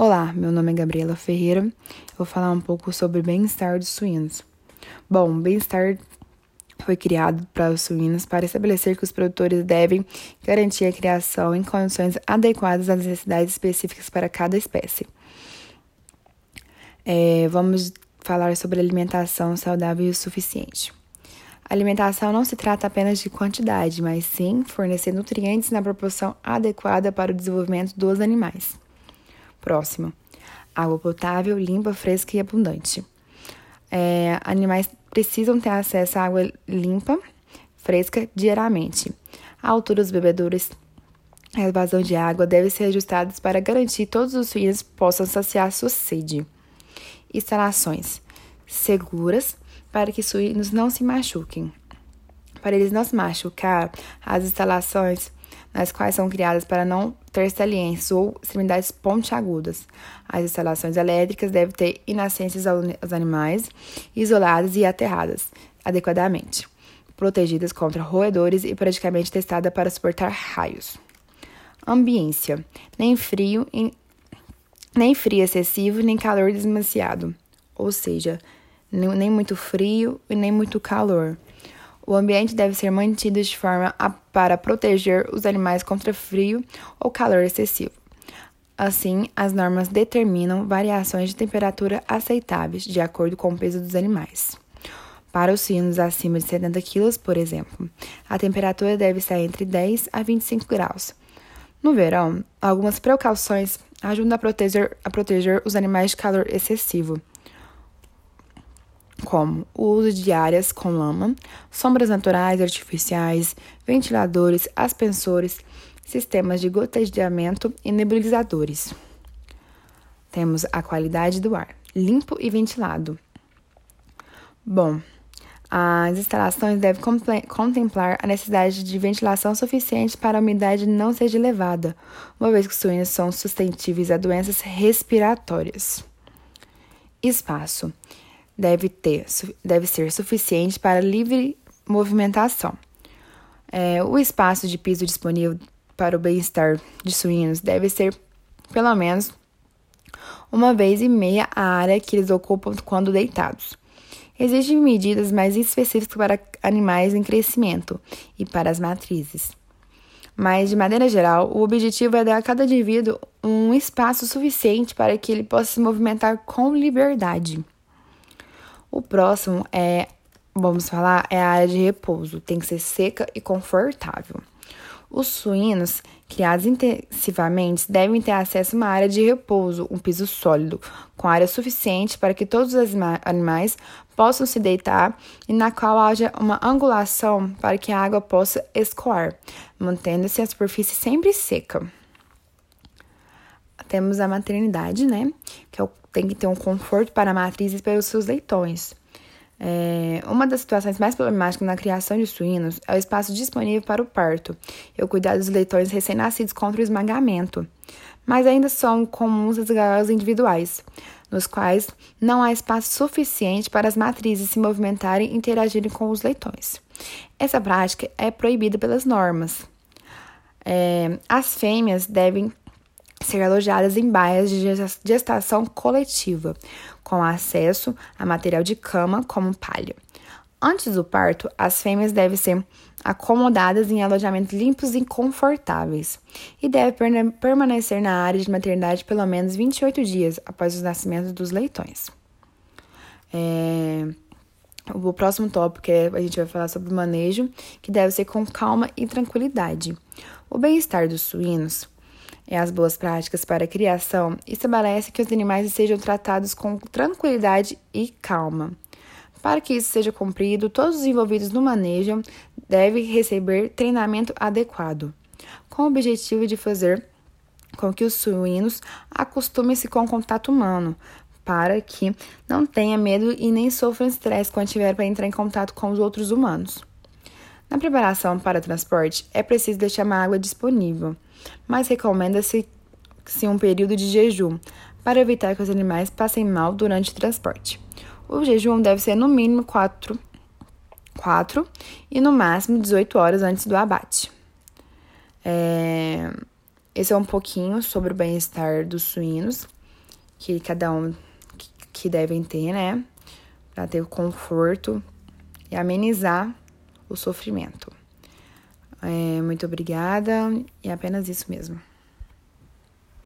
Olá, meu nome é Gabriela Ferreira. Eu vou falar um pouco sobre bem-estar dos suínos. Bom, bem-estar foi criado para os suínos para estabelecer que os produtores devem garantir a criação em condições adequadas às necessidades específicas para cada espécie. É, vamos falar sobre alimentação saudável e suficiente. A alimentação não se trata apenas de quantidade, mas sim fornecer nutrientes na proporção adequada para o desenvolvimento dos animais. Próximo. Água potável, limpa, fresca e abundante. É, animais precisam ter acesso à água limpa, fresca diariamente. A altura dos bebedouros a vazão de água devem ser ajustados para garantir que todos os suínos possam saciar sua sede. Instalações seguras para que suínos não se machuquem. Para eles não se machucar, as instalações nas quais são criadas para não ter saliências ou extremidades pontiagudas. As instalações elétricas devem ter inacências aos animais, isoladas e aterradas adequadamente, protegidas contra roedores e praticamente testadas para suportar raios. Ambiência: nem frio, nem frio excessivo, nem calor demasiado, ou seja, nem muito frio e nem muito calor. O ambiente deve ser mantido de forma a, para proteger os animais contra frio ou calor excessivo. Assim, as normas determinam variações de temperatura aceitáveis de acordo com o peso dos animais. Para os suínos acima de 70 kg, por exemplo, a temperatura deve estar entre 10 a 25 graus. No verão, algumas precauções ajudam a proteger, a proteger os animais de calor excessivo como o uso de áreas com lama, sombras naturais artificiais, ventiladores, aspersores, sistemas de goteamento e nebulizadores. Temos a qualidade do ar, limpo e ventilado. Bom, as instalações devem contemplar a necessidade de ventilação suficiente para a umidade não seja elevada, uma vez que os suínos são suscetíveis a doenças respiratórias. Espaço deve, ter, deve ser suficiente para livre movimentação. É, o espaço de piso disponível para o bem-estar de suínos deve ser pelo menos uma vez e meia a área que eles ocupam quando deitados. Existem medidas mais específicas para animais em crescimento e para as matrizes. Mas, de maneira geral, o objetivo é dar a cada indivíduo um espaço suficiente para que ele possa se movimentar com liberdade. O próximo é, vamos falar, é a área de repouso. Tem que ser seca e confortável. Os suínos criados intensivamente devem ter acesso a uma área de repouso, um piso sólido, com área suficiente para que todos os animais possam se deitar e na qual haja uma angulação para que a água possa escoar, mantendo-se a superfície sempre seca. Temos a maternidade, né? Que é tem que ter um conforto para a matriz e para os seus leitões. É, uma das situações mais problemáticas na criação de suínos é o espaço disponível para o parto e o cuidado dos leitões recém-nascidos contra o esmagamento. Mas ainda são comuns as gaiolas individuais, nos quais não há espaço suficiente para as matrizes se movimentarem e interagirem com os leitões. Essa prática é proibida pelas normas. É, as fêmeas devem ser alojadas em baias de gestação coletiva, com acesso a material de cama como palha. Antes do parto, as fêmeas devem ser acomodadas em alojamentos limpos e confortáveis e devem permanecer na área de maternidade pelo menos 28 dias após o nascimento dos leitões. É... O próximo tópico é a gente vai falar sobre o manejo, que deve ser com calma e tranquilidade. O bem-estar dos suínos é as boas práticas para a criação estabelece que os animais sejam tratados com tranquilidade e calma. Para que isso seja cumprido, todos os envolvidos no manejo devem receber treinamento adequado, com o objetivo de fazer com que os suínos acostumem-se com o contato humano, para que não tenha medo e nem sofram estresse quando tiver para entrar em contato com os outros humanos. Na preparação para transporte, é preciso deixar uma água disponível mas recomenda-se um período de jejum para evitar que os animais passem mal durante o transporte. O jejum deve ser no mínimo 4, 4 e no máximo 18 horas antes do abate. É, esse é um pouquinho sobre o bem-estar dos suínos. que cada um que devem ter, né? Para ter conforto e amenizar o sofrimento. É, muito obrigada e apenas isso mesmo.